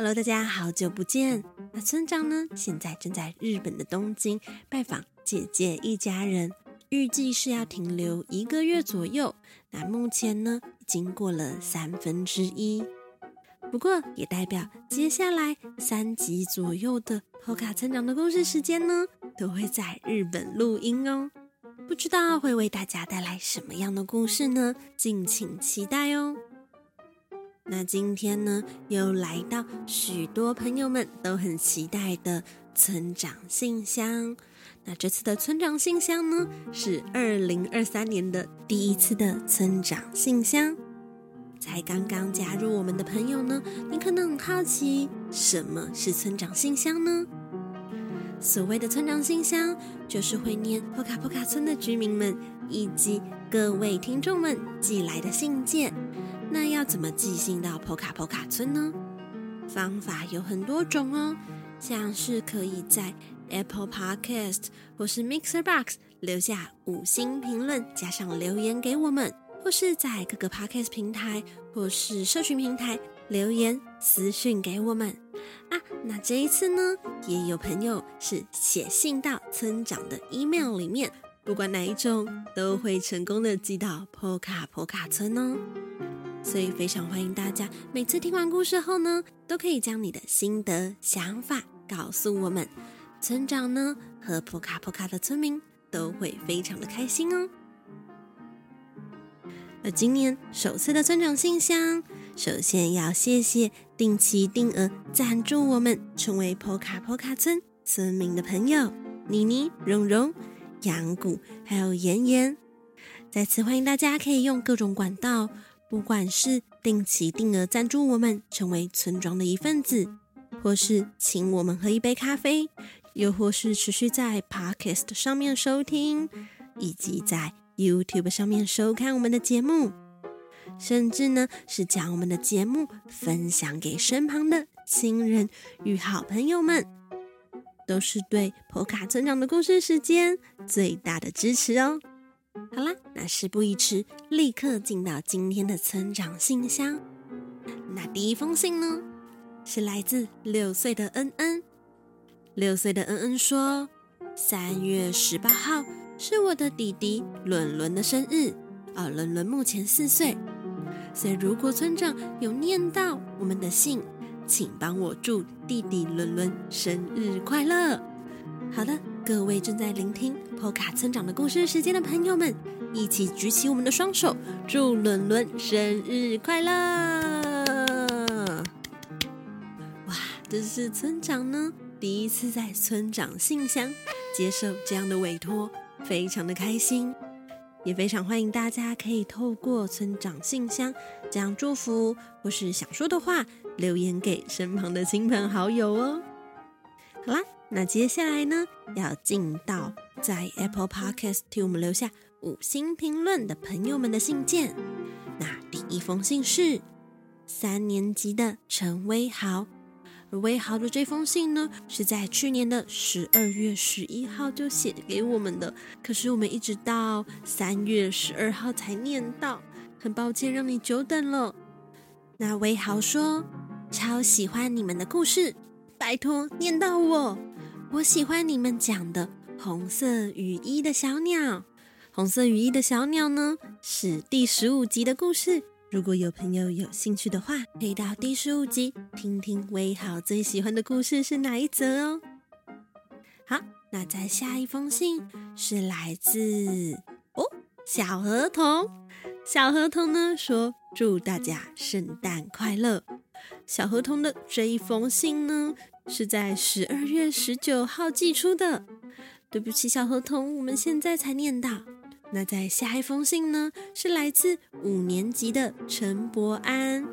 Hello，大家好久不见。那村长呢？现在正在日本的东京拜访姐姐一家人，预计是要停留一个月左右。那目前呢，已经过了三分之一。不过也代表接下来三集左右的波卡村长的故事时间呢，都会在日本录音哦。不知道会为大家带来什么样的故事呢？敬请期待哦。那今天呢，又来到许多朋友们都很期待的村长信箱。那这次的村长信箱呢，是二零二三年的第一次的村长信箱。才刚刚加入我们的朋友呢，你可能很好奇，什么是村长信箱呢？所谓的村长信箱，就是会念波卡波卡村的居民们以及各位听众们寄来的信件。那要怎么寄信到波卡波卡村呢？方法有很多种哦，像是可以在 Apple Podcast 或是 Mixer Box 留下五星评论，加上留言给我们，或是在各个 Podcast 平台或是社群平台留言私讯给我们啊。那这一次呢，也有朋友是写信到村长的 email 里面，不管哪一种，都会成功的寄到波卡波卡村哦。所以非常欢迎大家，每次听完故事后呢，都可以将你的心得想法告诉我们。村长呢和普卡普卡的村民都会非常的开心哦。而今年首次的村长信箱，首先要谢谢定期定额赞助我们成为波卡波卡村村民的朋友妮妮、蓉蓉、杨谷还有妍妍。再次欢迎大家可以用各种管道。不管是定期定额赞助我们成为村庄的一份子，或是请我们喝一杯咖啡，又或是持续在 Podcast 上面收听，以及在 YouTube 上面收看我们的节目，甚至呢是将我们的节目分享给身旁的亲人与好朋友们，都是对波卡村长的故事时间最大的支持哦。好啦，那事不宜迟，立刻进到今天的村长信箱。那第一封信呢，是来自六岁的恩恩。六岁的恩恩说，三月十八号是我的弟弟伦伦的生日，啊，伦伦目前四岁，所以如果村长有念到我们的信，请帮我祝弟弟伦伦生日快乐。好的。各位正在聆听波卡村长的故事时间的朋友们，一起举起我们的双手，祝伦伦生日快乐！哇，这是村长呢第一次在村长信箱接受这样的委托，非常的开心，也非常欢迎大家可以透过村长信箱将祝福或是想说的话留言给身旁的亲朋好友哦。好啦。那接下来呢，要进到在 Apple Podcast 替我们留下五星评论的朋友们的信件。那第一封信是三年级的陈威豪，而威豪的这封信呢，是在去年的十二月十一号就写给我们的，可是我们一直到三月十二号才念到，很抱歉让你久等了。那威豪说，超喜欢你们的故事，拜托念到我。我喜欢你们讲的红色雨衣的小鸟。红色雨衣的小鸟呢，是第十五集的故事。如果有朋友有兴趣的话，可以到第十五集听听威豪最喜欢的故事是哪一则哦。好，那再下一封信是来自哦小河童。小河童呢说，祝大家圣诞快乐。小河童的这一封信呢是在十二月十九号寄出的。对不起，小河童，我们现在才念到。那在下一封信呢，是来自五年级的陈博安。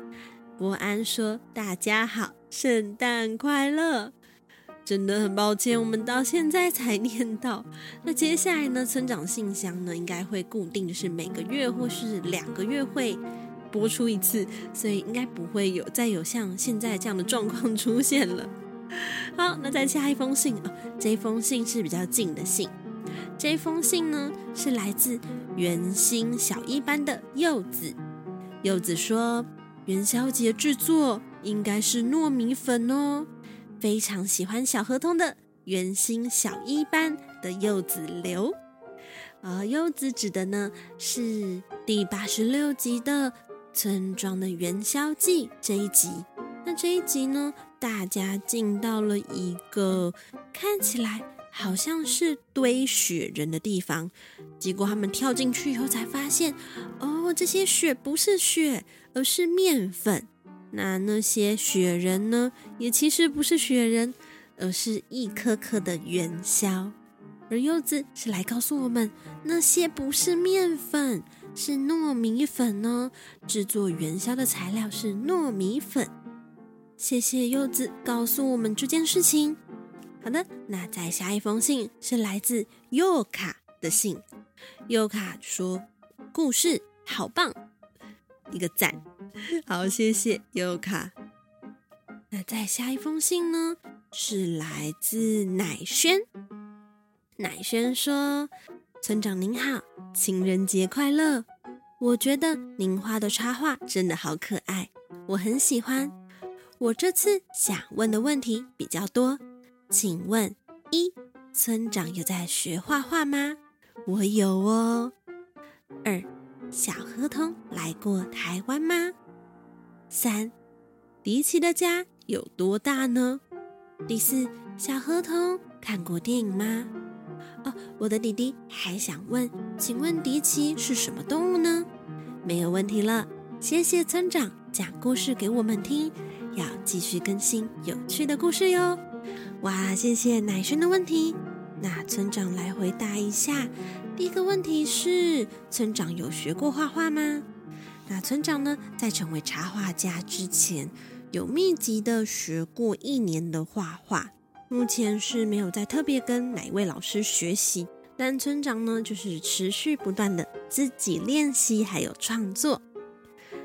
博安说：“大家好，圣诞快乐！”真的很抱歉，我们到现在才念到。那接下来呢，村长信箱呢，应该会固定是每个月或是两个月会播出一次，所以应该不会有再有像现在这样的状况出现了。好，那再下一封信哦，这封信是比较近的信。这封信呢，是来自圆心小一班的柚子。柚子说，元宵节制作应该是糯米粉哦，非常喜欢小河童的圆心小一班的柚子流。而柚子指的呢，是第八十六集的村庄的元宵祭这一集。那这一集呢，大家进到了一个看起来。好像是堆雪人的地方，结果他们跳进去以后才发现，哦，这些雪不是雪，而是面粉。那那些雪人呢，也其实不是雪人，而是一颗颗的元宵。而柚子是来告诉我们，那些不是面粉，是糯米粉呢。制作元宵的材料是糯米粉。谢谢柚子告诉我们这件事情。好的，那再下一封信是来自尤卡的信。尤卡说：“故事好棒，一个赞。”好，谢谢尤卡。那再下一封信呢，是来自乃轩。乃轩说：“村长您好，情人节快乐！我觉得您画的插画真的好可爱，我很喜欢。我这次想问的问题比较多。”请问一，村长有在学画画吗？我有哦。二，小河童来过台湾吗？三，迪奇的家有多大呢？第四，小河童看过电影吗？我的弟弟还想问，请问迪奇是什么动物呢？没有问题了，谢谢村长讲故事给我们听，要继续更新有趣的故事哟。哇，谢谢奶轩的问题。那村长来回答一下。第一个问题是：村长有学过画画吗？那村长呢，在成为插画家之前，有密集的学过一年的画画。目前是没有在特别跟哪一位老师学习，但村长呢，就是持续不断的自己练习还有创作。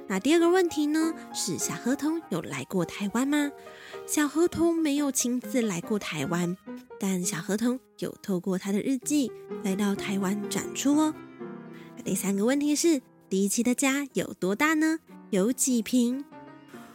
那第二个问题呢，是小河童有来过台湾吗？小河童没有亲自来过台湾，但小河童有透过他的日记来到台湾展出哦。第三个问题是，第一期的家有多大呢？有几坪？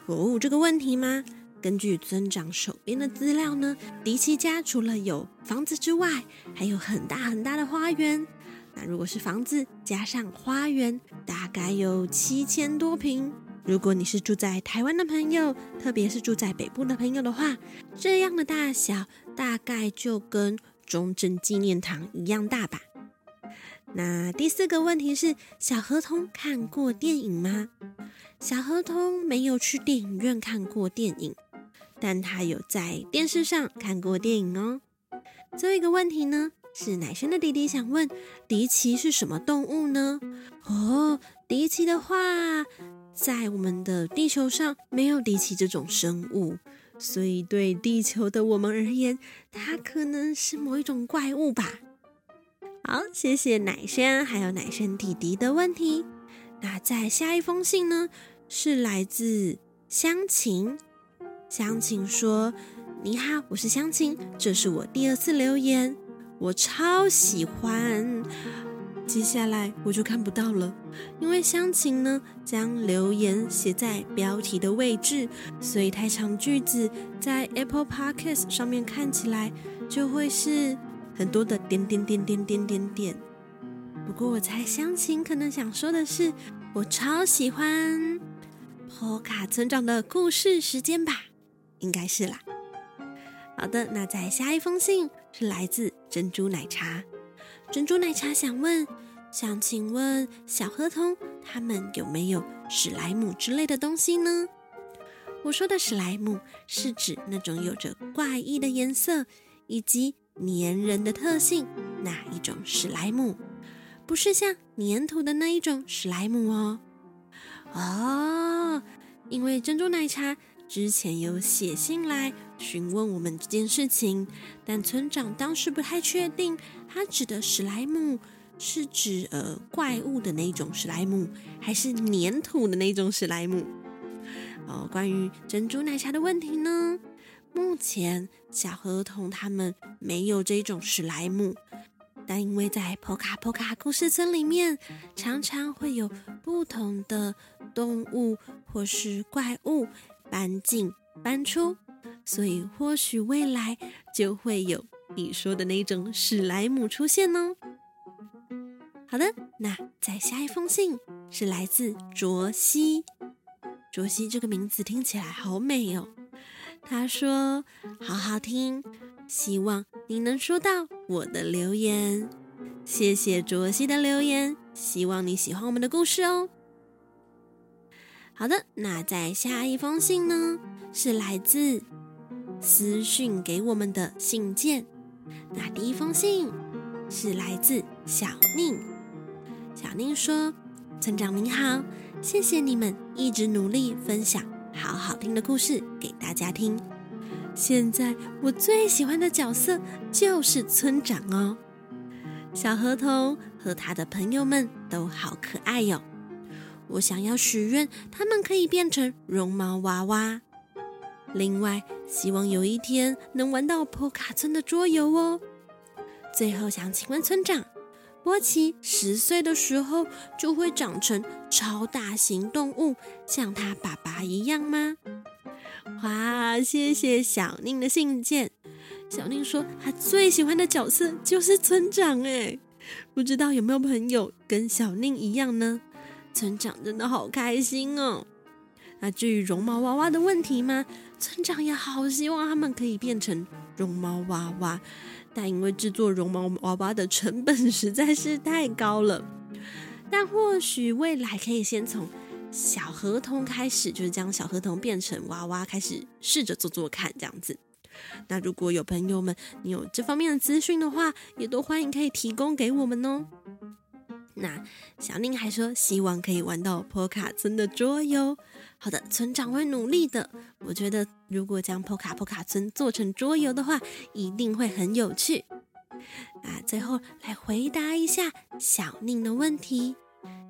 哦，这个问题吗？根据村长手边的资料呢，迪奇家除了有房子之外，还有很大很大的花园。那如果是房子加上花园，大概有七千多坪。如果你是住在台湾的朋友，特别是住在北部的朋友的话，这样的大小大概就跟中正纪念堂一样大吧。那第四个问题是，小河童看过电影吗？小河童没有去电影院看过电影，但他有在电视上看过电影哦。最后一个问题呢，是乃轩的弟弟想问，迪奇是什么动物呢？哦，迪奇的话。在我们的地球上没有迪奇这种生物，所以对地球的我们而言，它可能是某一种怪物吧。好，谢谢乃轩还有乃轩弟弟的问题。那在下一封信呢，是来自湘琴。湘琴说：“你好，我是湘琴，这是我第二次留言，我超喜欢。”接下来我就看不到了，因为湘琴呢将留言写在标题的位置，所以太长句子在 Apple Podcast 上面看起来就会是很多的点点点点点点点。不过我猜湘琴可能想说的是，我超喜欢波卡村长的故事时间吧，应该是啦。好的，那再下一封信是来自珍珠奶茶。珍珠奶茶想问，想请问小河童他们有没有史莱姆之类的东西呢？我说的史莱姆是指那种有着怪异的颜色以及粘人的特性那一种史莱姆，不是像粘土的那一种史莱姆哦。哦，因为珍珠奶茶之前有写信来询问我们这件事情，但村长当时不太确定。他指的史莱姆是指呃怪物的那种史莱姆，还是粘土的那种史莱姆？哦，关于珍珠奶茶的问题呢，目前小河童他们没有这种史莱姆，但因为在波卡波卡故事村里面，常常会有不同的动物或是怪物搬进搬出，所以或许未来就会有。你说的那种史莱姆出现哦。好的，那再下一封信是来自卓西。卓西这个名字听起来好美哦。他说：“好好听，希望你能收到我的留言。”谢谢卓西的留言，希望你喜欢我们的故事哦。好的，那在下一封信呢，是来自私讯给我们的信件。那第一封信是来自小宁。小宁说：“村长您好，谢谢你们一直努力分享好好听的故事给大家听。现在我最喜欢的角色就是村长哦。小河童和他的朋友们都好可爱哟。我想要许愿，他们可以变成绒毛娃娃。”另外，希望有一天能玩到波卡村的桌游哦。最后想请问村长，波奇十岁的时候就会长成超大型动物，像他爸爸一样吗？哇，谢谢小宁的信件。小宁说他最喜欢的角色就是村长哎，不知道有没有朋友跟小宁一样呢？村长真的好开心哦。那至于绒毛娃娃的问题吗？村长也好希望他们可以变成绒毛娃娃，但因为制作绒毛娃娃的成本实在是太高了。但或许未来可以先从小河童开始，就是将小河童变成娃娃，开始试着做做看这样子。那如果有朋友们你有这方面的资讯的话，也都欢迎可以提供给我们哦。那小宁还说希望可以玩到波卡村的桌游。好的，村长会努力的。我觉得如果将波卡波卡村做成桌游的话，一定会很有趣。那最后来回答一下小宁的问题。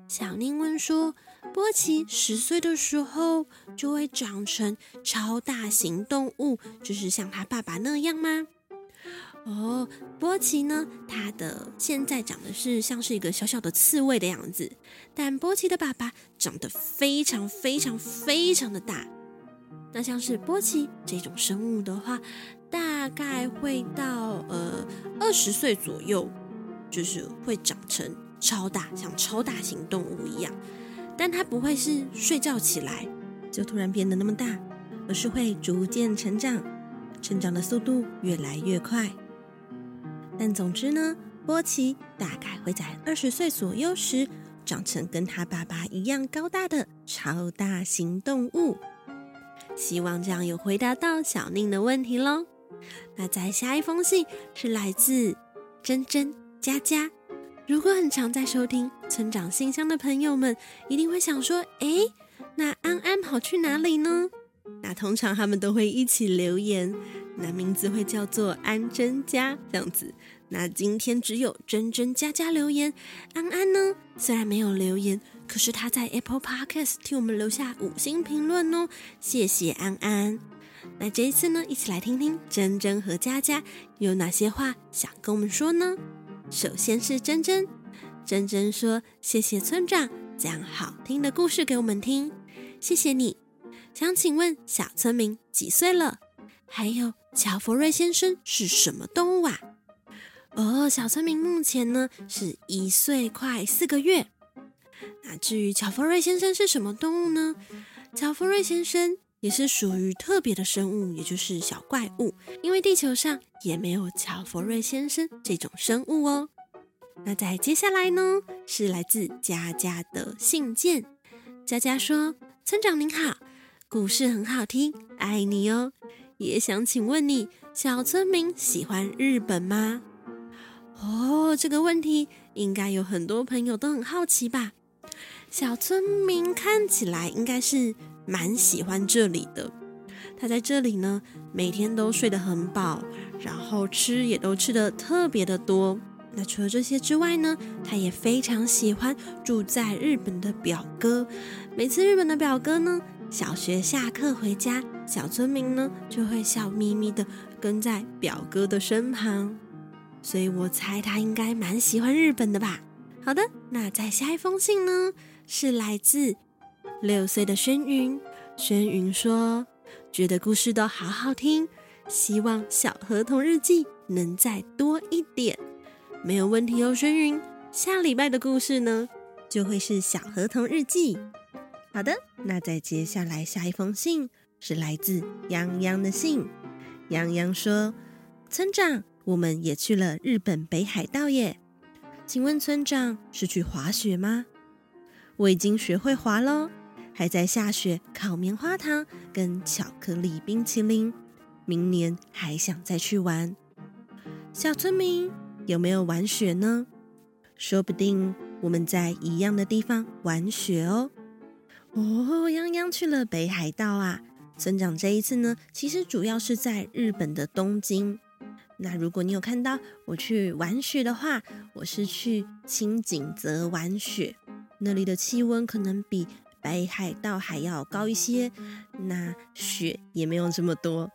小宁问说：波奇十岁的时候就会长成超大型动物，就是像他爸爸那样吗？哦，波奇呢？它的现在长得是像是一个小小的刺猬的样子，但波奇的爸爸长得非常非常非常的大。那像是波奇这种生物的话，大概会到呃二十岁左右，就是会长成超大，像超大型动物一样。但它不会是睡觉起来就突然变得那么大，而是会逐渐成长，成长的速度越来越快。但总之呢，波奇大概会在二十岁左右时长成跟他爸爸一样高大的超大型动物。希望这样有回答到小宁的问题喽。那在下一封信是来自珍珍佳佳。如果很常在收听村长信箱的朋友们，一定会想说：诶，那安安跑去哪里呢？那通常他们都会一起留言。那名字会叫做安真佳这样子。那今天只有真真佳佳留言，安安呢，虽然没有留言，可是他在 Apple Podcast 替我们留下五星评论哦，谢谢安安。那这一次呢，一起来听听珍珍和佳佳有哪些话想跟我们说呢？首先是珍珍，珍珍说：“谢谢村长讲好听的故事给我们听，谢谢你。”想请问小村民几岁了？还有乔佛瑞先生是什么动物啊？哦，小村民目前呢是一岁快四个月。那至于乔佛瑞先生是什么动物呢？乔佛瑞先生。也是属于特别的生物，也就是小怪物，因为地球上也没有乔佛瑞先生这种生物哦。那在接下来呢，是来自佳佳的信件。佳佳说：“村长您好，故事很好听，爱你哦。也想请问你，小村民喜欢日本吗？”哦，这个问题应该有很多朋友都很好奇吧？小村民看起来应该是。蛮喜欢这里的，他在这里呢，每天都睡得很饱，然后吃也都吃得特别的多。那除了这些之外呢，他也非常喜欢住在日本的表哥。每次日本的表哥呢，小学下课回家，小村民呢就会笑眯眯的跟在表哥的身旁。所以我猜他应该蛮喜欢日本的吧。好的，那再下一封信呢，是来自。六岁的轩云，轩云说：“觉得故事都好好听，希望小河童日记能再多一点。”没有问题哦，轩云。下礼拜的故事呢，就会是小河童日记。好的，那再接下来下一封信是来自洋洋的信。洋洋说：“村长，我们也去了日本北海道耶，请问村长是去滑雪吗？我已经学会滑喽。”还在下雪烤棉花糖跟巧克力冰淇淋，明年还想再去玩。小村民有没有玩雪呢？说不定我们在一样的地方玩雪哦。哦，泱泱去了北海道啊！村长这一次呢，其实主要是在日本的东京。那如果你有看到我去玩雪的话，我是去青井泽玩雪，那里的气温可能比。北海道还要高一些，那雪也没有这么多，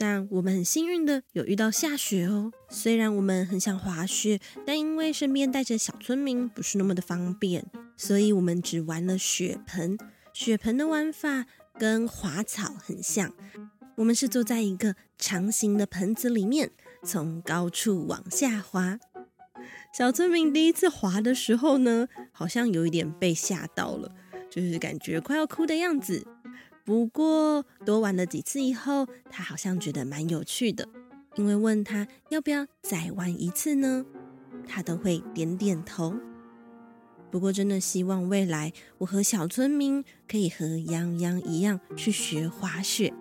但我们很幸运的有遇到下雪哦。虽然我们很想滑雪，但因为身边带着小村民不是那么的方便，所以我们只玩了雪盆。雪盆的玩法跟滑草很像，我们是坐在一个长形的盆子里面，从高处往下滑。小村民第一次滑的时候呢，好像有一点被吓到了。就是感觉快要哭的样子，不过多玩了几次以后，他好像觉得蛮有趣的。因为问他要不要再玩一次呢，他都会点点头。不过真的希望未来我和小村民可以和洋洋一样去学滑雪，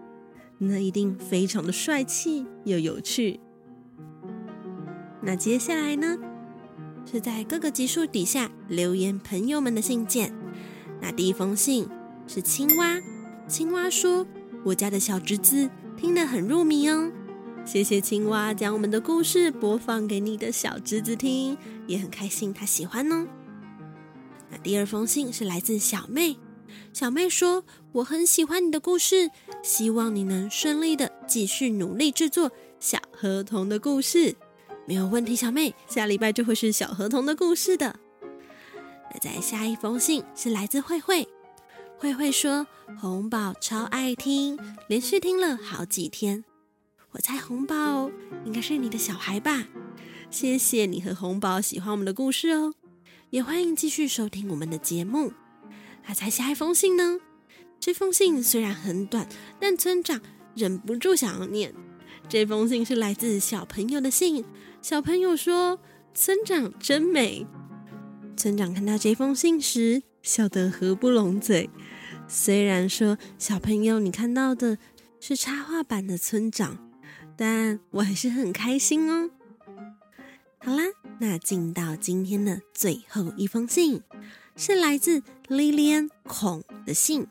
那一定非常的帅气又有趣。那接下来呢，是在各个集数底下留言朋友们的信件。那第一封信是青蛙，青蛙说：“我家的小侄子听得很入迷哦。”谢谢青蛙将我们的故事播放给你的小侄子听，也很开心他喜欢哦。那第二封信是来自小妹，小妹说：“我很喜欢你的故事，希望你能顺利的继续努力制作小河童的故事。”没有问题，小妹，下礼拜就会是小河童的故事的。那在下一封信是来自慧慧，慧慧说红宝超爱听，连续听了好几天。我猜红宝应该是你的小孩吧？谢谢你和红宝喜欢我们的故事哦，也欢迎继续收听我们的节目。那再下一封信呢？这封信虽然很短，但村长忍不住想要念。这封信是来自小朋友的信，小朋友说村长真美。村长看到这封信时，笑得合不拢嘴。虽然说小朋友你看到的是插画版的村长，但我还是很开心哦。好啦，那进到今天的最后一封信，是来自 Lilian 孔的信。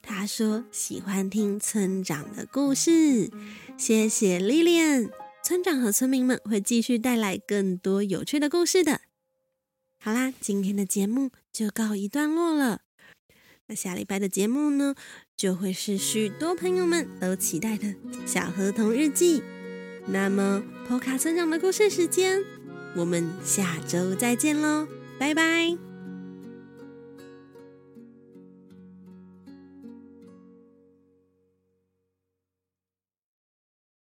他说喜欢听村长的故事，谢谢 Lilian。村长和村民们会继续带来更多有趣的故事的。好啦，今天的节目就告一段落了。那下礼拜的节目呢，就会是许多朋友们都期待的小河童日记。那么，波卡村长的故事时间，我们下周再见喽，拜拜。